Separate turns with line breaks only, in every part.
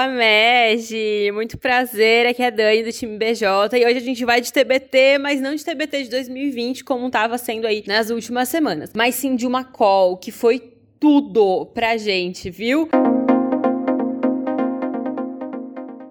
Fala, Meg! Muito prazer, aqui é a Dani do time BJ e hoje a gente vai de TBT, mas não de TBT de 2020 como estava sendo aí nas últimas semanas, mas sim de uma call que foi tudo pra gente, viu?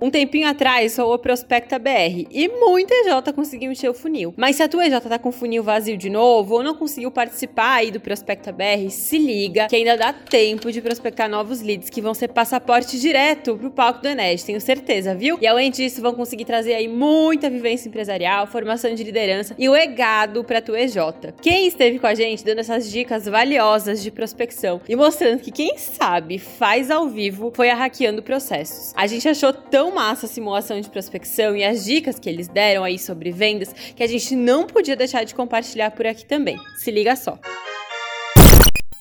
Um tempinho atrás sou o Prospecta BR e muita EJ conseguiu encher o funil. Mas se a tua EJ tá com o funil vazio de novo ou não conseguiu participar aí do Prospecta BR, se liga que ainda dá tempo de prospectar novos leads que vão ser passaporte direto pro palco do Enes, tenho certeza, viu? E além disso, vão conseguir trazer aí muita vivência empresarial, formação de liderança e o egado pra tua EJ. Quem esteve com a gente dando essas dicas valiosas de prospecção e mostrando que quem sabe faz ao vivo foi a Hackeando Processos. A gente achou tão massa a simulação de prospecção e as dicas que eles deram aí sobre vendas que a gente não podia deixar de compartilhar por aqui também. Se liga só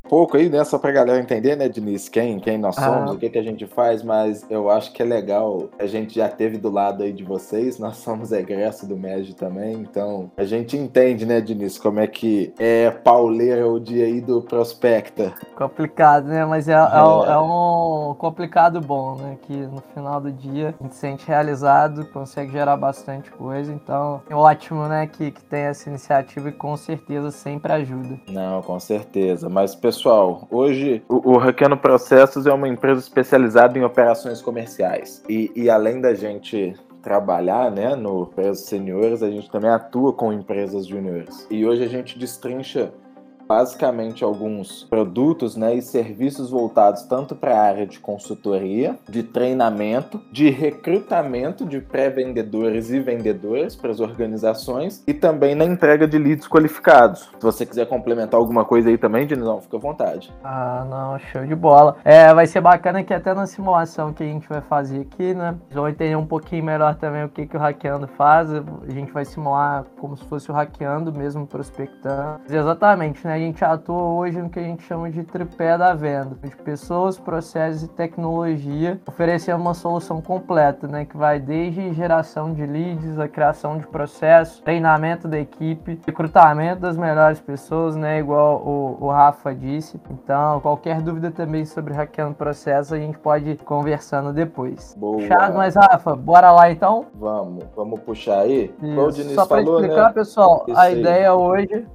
pouco aí, né? Só pra galera entender, né, Diniz, quem, quem nós somos, ah. o que, que a gente faz, mas eu acho que é legal. A gente já teve do lado aí de vocês, nós somos egresso do MED também, então a gente entende, né, Diniz, como é que é pauleira o dia aí do Prospecta.
Complicado, né? Mas é, é. é, é um complicado bom, né? Que no final do dia a gente se sente realizado, consegue gerar bastante coisa, então é ótimo, né, que, que tem essa iniciativa e com certeza sempre ajuda.
Não, com certeza. Mas, pessoal, pessoal, hoje o, o Processos é uma empresa especializada em operações comerciais. E, e além da gente trabalhar né, no empresas seniores, a gente também atua com empresas juniores. E hoje a gente destrincha basicamente alguns produtos né, e serviços voltados tanto para a área de consultoria, de treinamento, de recrutamento de pré-vendedores e vendedores para as organizações e também na entrega de leads qualificados. Se você quiser complementar alguma coisa aí também, Dinizão, fica à vontade.
Ah, não, show de bola. É, vai ser bacana que até na simulação que a gente vai fazer aqui, né, vão entender um pouquinho melhor também o que, que o Hackeando faz. A gente vai simular como se fosse o Hackeando mesmo prospectando. Exatamente, né? A gente atua hoje no que a gente chama de tripé da venda, de pessoas, processos e tecnologia, oferecendo uma solução completa, né, que vai desde geração de leads, a criação de processos, treinamento da equipe, recrutamento das melhores pessoas, né, igual o, o Rafa disse. Então, qualquer dúvida também sobre hackeando processo, a gente pode ir conversando depois.
Boa.
Puxado, mas Rafa, bora lá então?
Vamos, vamos puxar aí.
Só para explicar, né? pessoal, Isso a aí. ideia hoje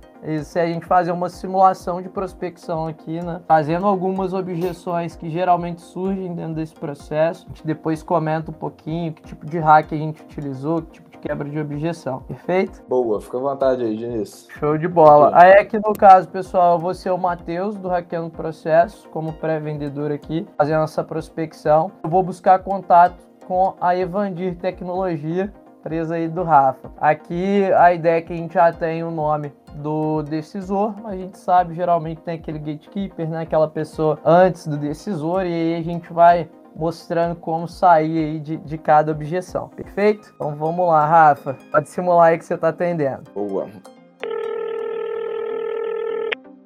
se a gente fazer uma simulação de prospecção aqui, né? Fazendo algumas objeções que geralmente surgem dentro desse processo. A gente depois comenta um pouquinho que tipo de hack a gente utilizou, que tipo de quebra de objeção. Perfeito?
Boa, fica à vontade aí, Diniz.
Show de bola. Aí aqui no caso, pessoal, eu vou ser o Matheus do Hackeando Processo, como pré-vendedor aqui, fazendo essa prospecção. Eu vou buscar contato com a Evandir Tecnologia, empresa aí do Rafa. Aqui a ideia é que a gente já tem o nome do decisor, a gente sabe geralmente tem aquele gatekeeper, né, aquela pessoa antes do decisor, e aí a gente vai mostrando como sair aí de, de cada objeção, perfeito? Então vamos lá, Rafa, pode simular aí que você está atendendo.
Boa.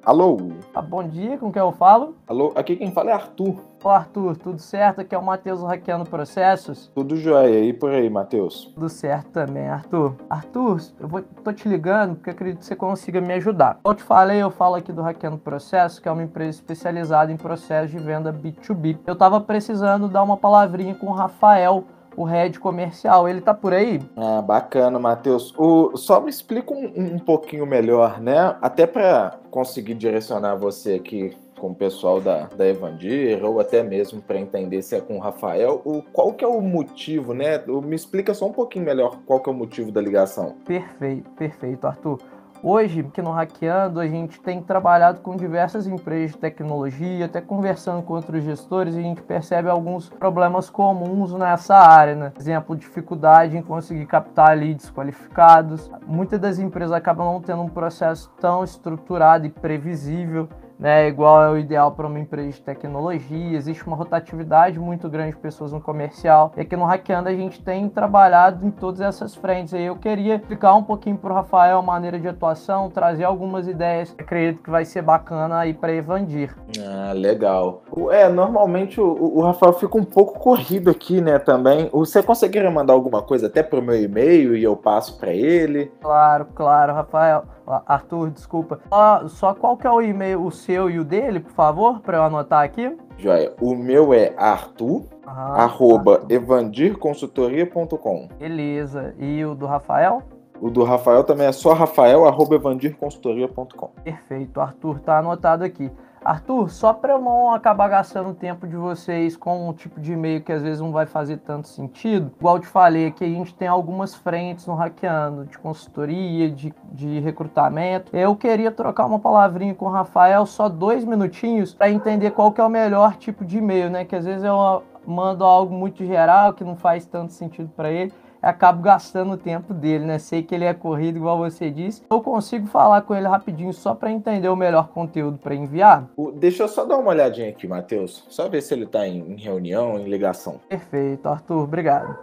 Alô?
Ah, bom dia, com quem eu falo?
Alô, aqui quem fala é Arthur.
Ô Arthur, tudo certo? Aqui é o Matheus Hackeando Processos.
Tudo jóia. E por aí, Matheus?
Tudo certo também, Arthur. Arthur, eu vou, tô te ligando porque acredito que você consiga me ajudar. Como eu te falei, eu falo aqui do Hackeando Processos, que é uma empresa especializada em processos de venda B2B. Eu tava precisando dar uma palavrinha com o Rafael, o head comercial. Ele tá por aí?
Ah, bacana, Matheus. O, só me explica um, um pouquinho melhor, né? Até para conseguir direcionar você aqui com o pessoal da, da Evandir, ou até mesmo para entender se é com o Rafael, o, qual que é o motivo, né? Me explica só um pouquinho melhor qual que é o motivo da ligação.
Perfeito, perfeito, Arthur. Hoje, aqui no Hackeando, a gente tem trabalhado com diversas empresas de tecnologia, até conversando com outros gestores, a gente percebe alguns problemas comuns nessa área, né? Exemplo, dificuldade em conseguir captar leads qualificados. Muitas das empresas acabam não tendo um processo tão estruturado e previsível né, igual é o ideal para uma empresa de tecnologia, existe uma rotatividade muito grande de pessoas no comercial. E aqui no Hackeando a gente tem trabalhado em todas essas frentes. E eu queria explicar um pouquinho para o Rafael a maneira de atuação, trazer algumas ideias. Acredito que vai ser bacana aí para Evandir.
Ah, legal. É, normalmente o, o, Rafael fica um pouco corrido aqui, né, também. Você conseguiria mandar alguma coisa até pro meu e-mail e eu passo para ele?
Claro, claro, Rafael. Arthur, desculpa. Só, só qual que é o e-mail, o seu e o dele, por favor, para eu anotar aqui?
Joia. O meu é Arthur,
Ah,
arroba
tá.
evandirconsultoria.com.
Beleza. E o do Rafael?
O do Rafael também é só rafael, arroba evandirconsultoria.com.
Perfeito, Arthur, tá anotado aqui. Arthur, só para não acabar gastando o tempo de vocês com um tipo de e-mail que às vezes não vai fazer tanto sentido, igual eu te falei aqui, a gente tem algumas frentes no Hackeando, de consultoria, de, de recrutamento. Eu queria trocar uma palavrinha com o Rafael, só dois minutinhos, para entender qual que é o melhor tipo de e-mail, né? Que às vezes eu mando algo muito geral, que não faz tanto sentido para ele acabo gastando o tempo dele, né? Sei que ele é corrido, igual você disse. Eu consigo falar com ele rapidinho só para entender o melhor conteúdo para enviar?
Deixa eu só dar uma olhadinha aqui, Matheus. Só ver se ele tá em, reunião, em ligação.
Perfeito, Arthur, obrigado.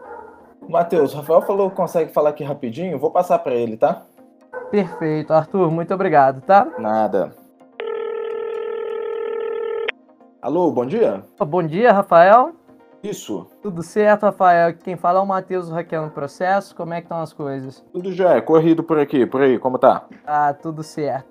Matheus, o Rafael falou que consegue falar aqui rapidinho. Vou passar pra ele, tá?
Perfeito, Arthur, muito obrigado, tá?
Nada. Alô, bom dia?
Bom dia, Rafael.
Isso.
Tudo certo, Rafael? Quem fala é o Matheus do Hackeando Processo. Como é que estão as coisas?
Tudo já é corrido por aqui, por aí, como tá?
Ah, tudo certo.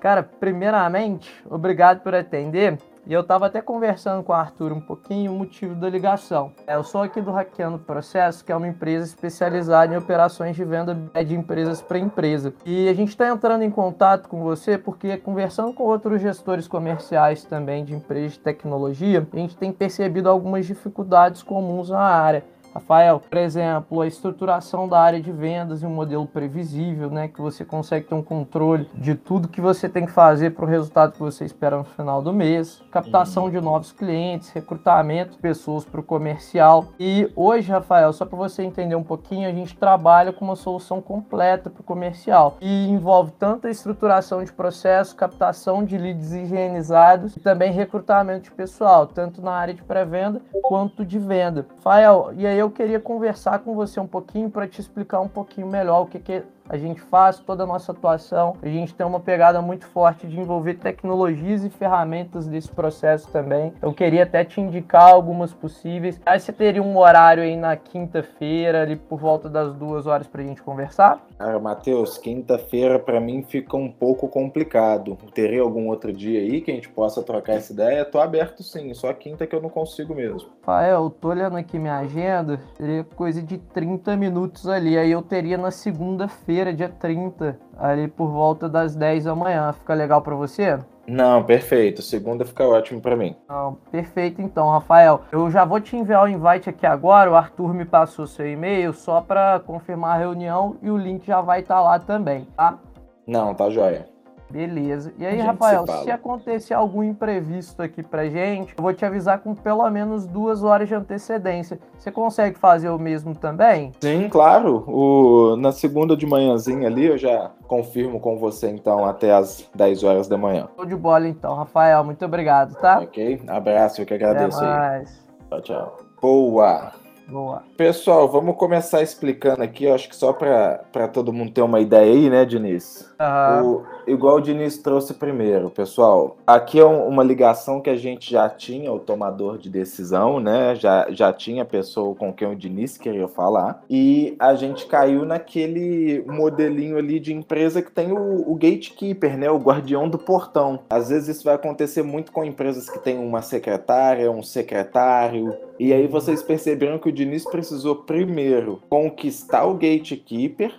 Cara, primeiramente, obrigado por atender. E eu tava até conversando com o Arthur um pouquinho o motivo da ligação. É, Eu sou aqui do Hackeando Processo, que é uma empresa especializada em operações de venda de empresas para empresa. E a gente está entrando em contato com você porque, conversando com outros gestores comerciais também de empresas de tecnologia, a gente tem percebido algumas dificuldades comuns na área. Rafael, por exemplo, a estruturação da área de vendas em um modelo previsível, né, que você consegue ter um controle de tudo que você tem que fazer para o resultado que você espera no final do mês, captação de novos clientes, recrutamento de pessoas para o comercial. E hoje, Rafael, só para você entender um pouquinho, a gente trabalha com uma solução completa para o comercial e envolve tanto a estruturação de processo, captação de leads higienizados e também recrutamento de pessoal, tanto na área de pré-venda quanto de venda. Rafael, e aí eu queria conversar com você um pouquinho para te explicar um pouquinho melhor o que, que a gente faz, toda a nossa atuação. A gente tem uma pegada muito forte de envolver tecnologias e ferramentas desse processo também. Eu queria até te indicar algumas possíveis. Aí você teria um horário aí na quinta-feira, ali por volta das duas horas para a gente conversar?
Cara, Matheus, quinta-feira pra mim fica um pouco complicado. Teria algum outro dia aí que a gente possa trocar essa ideia? Tô aberto sim, só quinta que eu não consigo mesmo.
Rafael, eu tô olhando aqui minha agenda, seria coisa de 30 minutos ali. Aí eu teria na segunda-feira, dia 30, ali por volta das 10 da manhã. Fica legal para você?
Não, perfeito. Segunda fica ótimo pra mim.
Não, perfeito então, Rafael. Eu já vou te enviar o invite aqui agora. O Arthur me passou seu e-mail só para confirmar a reunião e o link já vai estar lá também, tá?
Não, tá joia.
Beleza. E aí, Rafael,
se
se acontecer algum imprevisto aqui pra gente, eu vou te avisar com pelo menos duas horas de antecedência. Você consegue fazer o mesmo também?
Sim, claro. O... Na segunda de manhãzinha ali eu já confirmo com você então até as 10 horas da manhã.
Tô de bola então, Rafael. Muito obrigado, tá?
Ok? Abraço, eu que agradeço
Até
aí.
mais.
Tchau, tchau. Boa!
Boa.
Pessoal, vamos começar explicando aqui, eu acho que só para todo mundo ter uma ideia aí, né, Diniz?
Aham.
O- igual o Diniz trouxe primeiro, pessoal. Aqui é um- uma ligação que a gente já tinha o tomador de decisão, né? Já, já tinha a pessoa com quem o Diniz queria falar. E a gente caiu naquele modelinho ali de empresa que tem o, o gatekeeper, né? O guardião do portão. Às vezes isso vai acontecer muito com empresas que tem uma secretária, um secretário. E aí vocês perceberam que o Diniz precisou primeiro conquistar o gatekeeper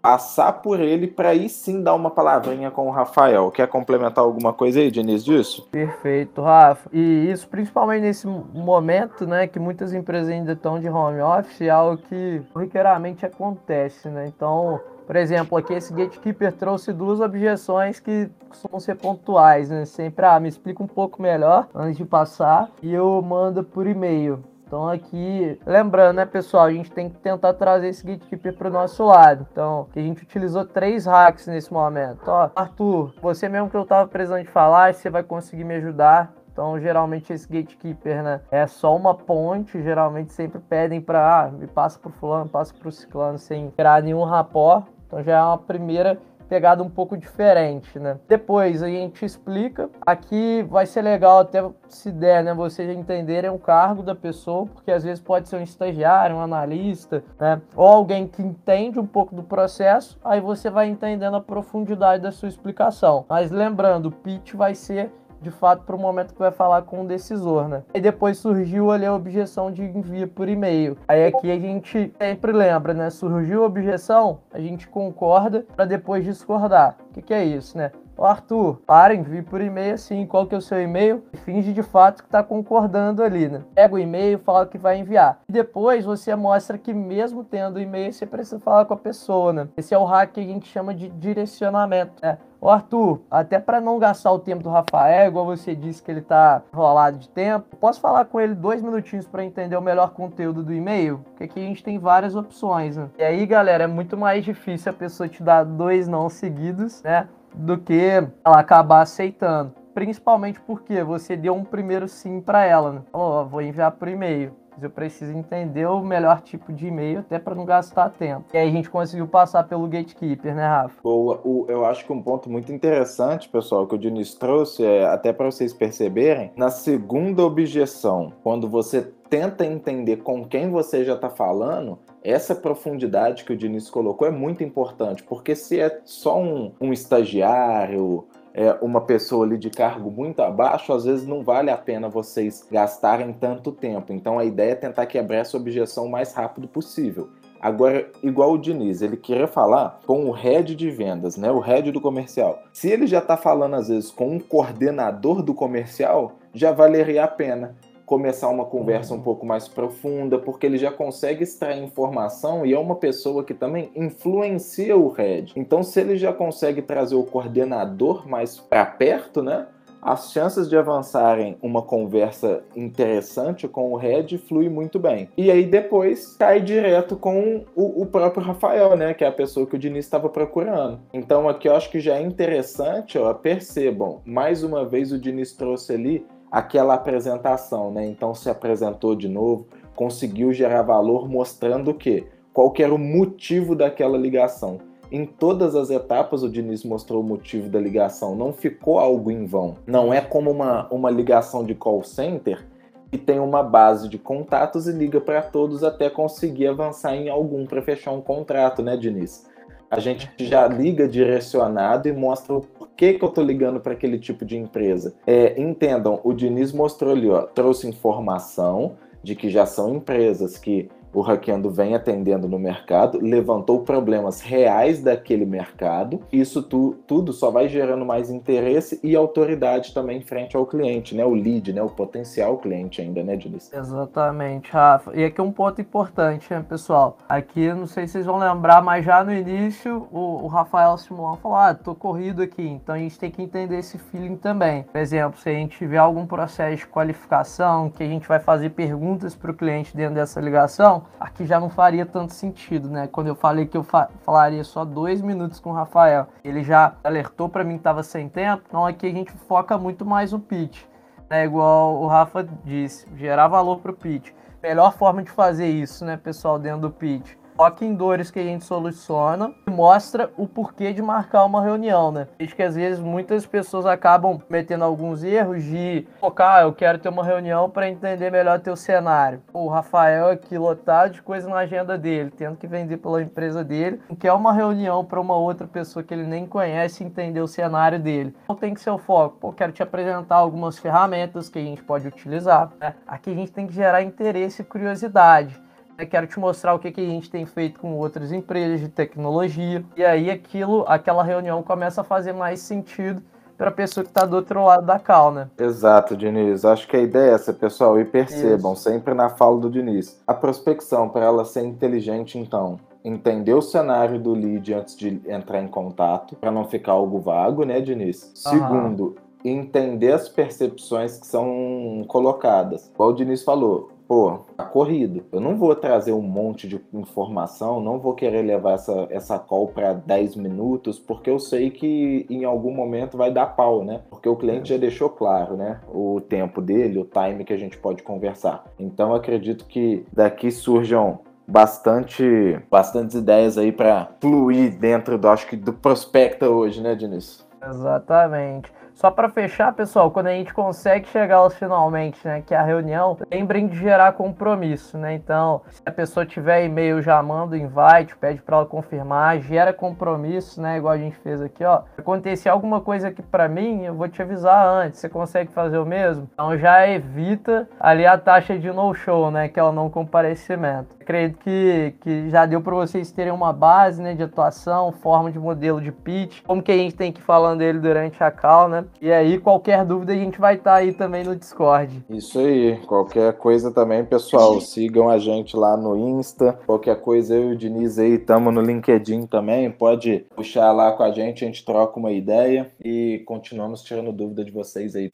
passar por ele para aí sim dar uma palavrinha com o Rafael. Quer complementar alguma coisa aí, Diniz, disso?
Perfeito, Rafa. E isso principalmente nesse momento, né, que muitas empresas ainda estão de home office, é algo que corriqueiramente acontece, né? Então, por exemplo, aqui esse gatekeeper trouxe duas objeções que costumam ser pontuais, né? Sempre, ah, me explica um pouco melhor antes de passar e eu mando por e-mail. Então aqui, lembrando, né, pessoal, a gente tem que tentar trazer esse gatekeeper para o nosso lado. Então, a gente utilizou três hacks nesse momento. Ó, Arthur, você mesmo que eu tava precisando de falar, você vai conseguir me ajudar. Então, geralmente esse gatekeeper, né, é só uma ponte. Geralmente sempre pedem para, ah, me passa pro fulano, passa pro ciclano, sem criar nenhum rapó. Então já é uma primeira pegada um pouco diferente, né? Depois a gente explica. Aqui vai ser legal até se der, né? Vocês entenderem o cargo da pessoa, porque às vezes pode ser um estagiário, um analista, né? Ou alguém que entende um pouco do processo, aí você vai entendendo a profundidade da sua explicação. Mas lembrando, o pitch vai ser de fato para o momento que vai falar com o decisor, né? E depois surgiu ali a objeção de envio por e-mail. Aí aqui a gente sempre lembra, né? Surgiu a objeção, a gente concorda para depois discordar. O que, que é isso, né? Ô Arthur, para, envie por e-mail assim, qual que é o seu e-mail? Finge de fato que está concordando ali, né? Pega o e-mail, fala que vai enviar. E depois você mostra que mesmo tendo o e-mail, você precisa falar com a pessoa, né? Esse é o hack que a gente chama de direcionamento, né? Ô Arthur, até para não gastar o tempo do Rafael, igual você disse que ele tá rolado de tempo, posso falar com ele dois minutinhos para entender o melhor conteúdo do e-mail? Porque aqui a gente tem várias opções, né? E aí, galera, é muito mais difícil a pessoa te dar dois não seguidos, né? Do que ela acabar aceitando. Principalmente porque você deu um primeiro sim para ela, né? Falou, vou enviar por e-mail eu preciso entender o melhor tipo de e-mail até para não gastar tempo. E aí a gente conseguiu passar pelo gatekeeper, né, Rafa?
Boa. O, eu acho que um ponto muito interessante, pessoal, que o Diniz trouxe, é, até para vocês perceberem, na segunda objeção, quando você tenta entender com quem você já está falando, essa profundidade que o Diniz colocou é muito importante, porque se é só um, um estagiário, é, uma pessoa ali de cargo muito abaixo, às vezes não vale a pena vocês gastarem tanto tempo. Então a ideia é tentar quebrar essa objeção o mais rápido possível. Agora, igual o Diniz, ele queria falar com o head de vendas, né? O head do comercial. Se ele já está falando, às vezes, com um coordenador do comercial, já valeria a pena começar uma conversa um uhum. pouco mais profunda, porque ele já consegue extrair informação e é uma pessoa que também influencia o head. Então, se ele já consegue trazer o coordenador mais para perto, né? as chances de avançarem uma conversa interessante com o Red flui muito bem. E aí depois cai direto com o, o, próprio Rafael, né? Que é a pessoa que o Diniz estava procurando. Então aqui eu acho que já é interessante, ó, percebam, mais uma vez o Diniz trouxe ali aquela apresentação, né? Então se apresentou de novo, conseguiu gerar valor mostrando o quê? Qual que era o motivo daquela ligação. Em todas as etapas o Diniz mostrou o motivo da ligação, não ficou algo em vão. Não é como uma, uma ligação de call center que tem uma base de contatos e liga para todos até conseguir avançar em algum para fechar um contrato, né, Diniz? A gente já liga direcionado e mostra o porquê que eu tô ligando para aquele tipo de empresa. É, entendam, o Diniz mostrou ali, ó, trouxe informação de que já são empresas que o Hackeando vem atendendo no mercado, levantou problemas reais daquele mercado. Isso tu, tudo só vai gerando mais interesse e autoridade também frente ao cliente, né? O lead, né? O potencial cliente ainda, né, Diniz?
Exatamente, Rafa. E aqui um ponto importante, né, pessoal? Aqui, não sei se vocês vão lembrar, mas já no início, o, o Rafael Simão falou: ah, tô corrido aqui. Então a gente tem que entender esse feeling também. Por exemplo, se a gente tiver algum processo de qualificação, que a gente vai fazer perguntas para o cliente dentro dessa ligação, aqui já não faria tanto sentido, né? Quando eu falei que eu fa falaria só dois minutos com o Rafael, ele já alertou para mim que estava sem tempo, então aqui a gente foca muito mais no pitch. É igual o Rafa disse, gerar valor para o pitch. Melhor forma de fazer isso, né, pessoal, dentro do pitch foca em dores que a gente soluciona e mostra o porquê de marcar uma reunião, né? Acho que às vezes muitas pessoas acabam metendo alguns erros de focar, ah, eu quero ter uma reunião para entender melhor teu cenário. O Rafael aqui lotado de coisa na agenda dele, tendo que vender pela empresa dele, quer uma reunião para uma outra pessoa que ele nem conhece entender o cenário dele. Então tem que ser o foco. Pô, quero te apresentar algumas ferramentas que a gente pode utilizar. Né? Aqui a gente tem que gerar interesse e curiosidade quero te mostrar o que, que a gente tem feito com outras empresas de tecnologia. E aí aquilo, aquela reunião começa a fazer mais sentido para a pessoa que está do outro lado da cal, né?
Exato, Diniz. Acho que a ideia é essa, pessoal. E percebam, Isso. sempre na fala do Diniz. A prospecção, para ela ser inteligente, então, entender o cenário do lead antes de entrar em contato, para não ficar algo vago, né, Diniz? Uhum. Segundo, entender as percepções que são colocadas. Igual o Diniz falou, pô, tá corrido. Eu não vou trazer um monte de informação, não vou querer levar essa, essa call para 10 minutos, porque eu sei que em algum momento vai dar pau, né? Porque o cliente já deixou claro, né? O tempo dele, o time que a gente pode conversar. Então acredito que daqui surjam bastante, bastantes ideias aí para fluir dentro do, acho que do Prospecta hoje, né, Diniz?
Exatamente. Só para fechar, pessoal, quando a gente consegue chegar aos finalmente, né, que é a reunião, lembrem de gerar compromisso, né? Então, se a pessoa tiver e-mail, já manda o invite, pede para ela confirmar, gera compromisso, né, igual a gente fez aqui, ó. Se acontecer alguma coisa aqui para mim, eu vou te avisar antes. Você consegue fazer o mesmo? Então já evita ali a taxa de no-show, né, que é o não comparecimento. Acredito que, que já deu para vocês terem uma base, né, de atuação, forma de modelo de pitch, como que a gente tem que ir falando dele durante a call, né? E aí, qualquer dúvida, a gente vai estar tá aí também no Discord.
Isso aí. Qualquer coisa também, pessoal, sigam a gente lá no Insta. Qualquer coisa, eu e o Diniz aí estamos no LinkedIn também. Pode puxar lá com a gente, a gente troca uma ideia e continuamos tirando dúvida de vocês aí.